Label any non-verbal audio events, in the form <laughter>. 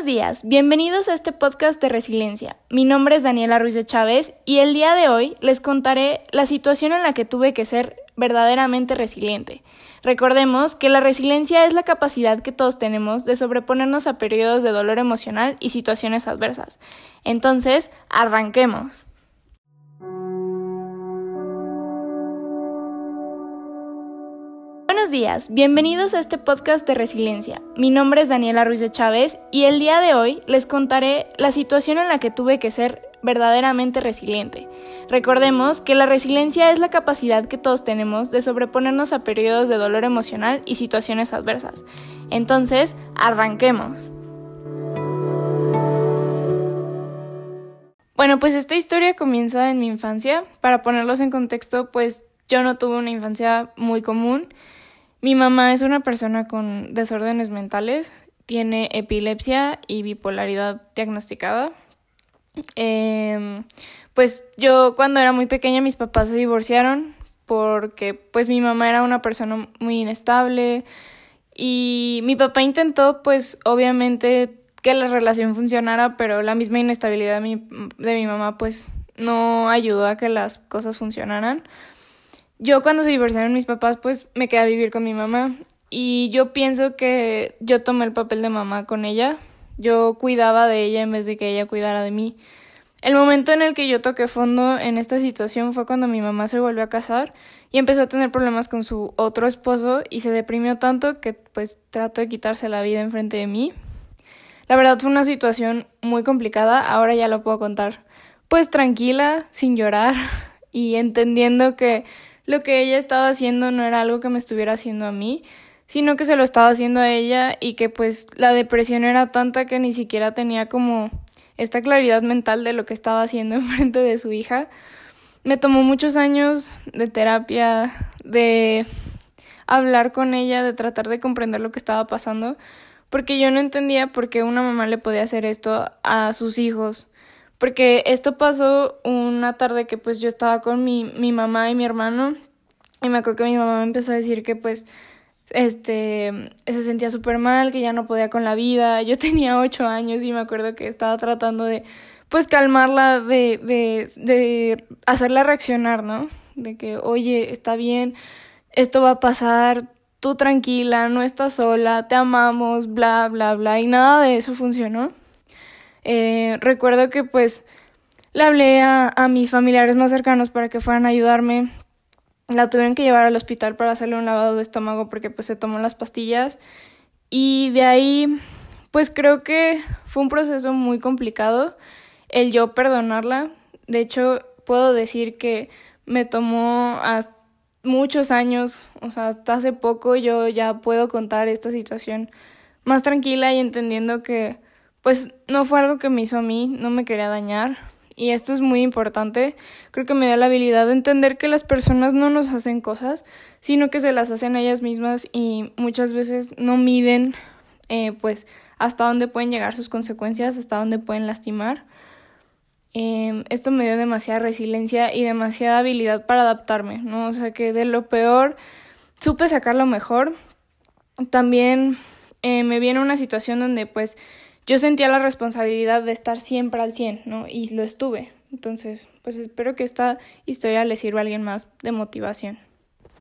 Buenos días, bienvenidos a este podcast de resiliencia. Mi nombre es Daniela Ruiz de Chávez y el día de hoy les contaré la situación en la que tuve que ser verdaderamente resiliente. Recordemos que la resiliencia es la capacidad que todos tenemos de sobreponernos a periodos de dolor emocional y situaciones adversas. Entonces, arranquemos. Días, bienvenidos a este podcast de resiliencia. Mi nombre es Daniela Ruiz de Chávez y el día de hoy les contaré la situación en la que tuve que ser verdaderamente resiliente. Recordemos que la resiliencia es la capacidad que todos tenemos de sobreponernos a periodos de dolor emocional y situaciones adversas. Entonces, arranquemos. Bueno, pues esta historia comienza en mi infancia. Para ponerlos en contexto, pues yo no tuve una infancia muy común. Mi mamá es una persona con desórdenes mentales, tiene epilepsia y bipolaridad diagnosticada. Em, pues yo cuando era muy pequeña mis papás se divorciaron porque pues mi mamá era una persona muy inestable y mi papá intentó pues obviamente que la relación funcionara, pero la misma inestabilidad de mi, de mi mamá pues no ayudó a que las cosas funcionaran. Yo cuando se divorciaron mis papás, pues me quedé a vivir con mi mamá y yo pienso que yo tomé el papel de mamá con ella. Yo cuidaba de ella en vez de que ella cuidara de mí. El momento en el que yo toqué fondo en esta situación fue cuando mi mamá se volvió a casar y empezó a tener problemas con su otro esposo y se deprimió tanto que pues trató de quitarse la vida enfrente de mí. La verdad fue una situación muy complicada, ahora ya lo puedo contar pues tranquila, sin llorar <laughs> y entendiendo que lo que ella estaba haciendo no era algo que me estuviera haciendo a mí, sino que se lo estaba haciendo a ella y que pues la depresión era tanta que ni siquiera tenía como esta claridad mental de lo que estaba haciendo <laughs> enfrente de su hija. Me tomó muchos años de terapia, de hablar con ella, de tratar de comprender lo que estaba pasando, porque yo no entendía por qué una mamá le podía hacer esto a sus hijos. Porque esto pasó una tarde que pues yo estaba con mi, mi mamá y mi hermano y me acuerdo que mi mamá me empezó a decir que pues este se sentía súper mal, que ya no podía con la vida. <laughs> Yo tenía ocho años y me acuerdo que estaba tratando de pues calmarla, de, de, de hacerla reaccionar, ¿no? De que, oye, está bien, esto va a pasar, tú tranquila, no estás sola, te amamos, bla, bla, bla. Y nada de eso funcionó. Eh, recuerdo que pues le hablé a, a mis familiares más cercanos para que fueran a ayudarme. La tuvieron que llevar al hospital para hacerle un lavado de estómago porque pues se tomó las pastillas. Y de ahí pues creo que fue un proceso muy complicado el yo perdonarla. De hecho, puedo decir que me tomó muchos años, o sea, hasta hace poco yo ya puedo contar esta situación más tranquila y entendiendo que pues no fue algo que me hizo a mí, no me quería dañar. Y esto es muy importante. Creo que me da la habilidad de entender que las personas no nos hacen cosas, sino que se las hacen ellas mismas y muchas veces no miden eh, pues hasta dónde pueden llegar sus consecuencias, hasta dónde pueden lastimar. Eh, esto me dio demasiada resiliencia y demasiada habilidad para adaptarme, ¿no? O sea que de lo peor supe sacar lo mejor. También eh, me viene una situación donde pues yo sentía la responsabilidad de estar siempre al 100, ¿no? Y lo estuve. Entonces, pues espero que esta historia le sirva a alguien más de motivación.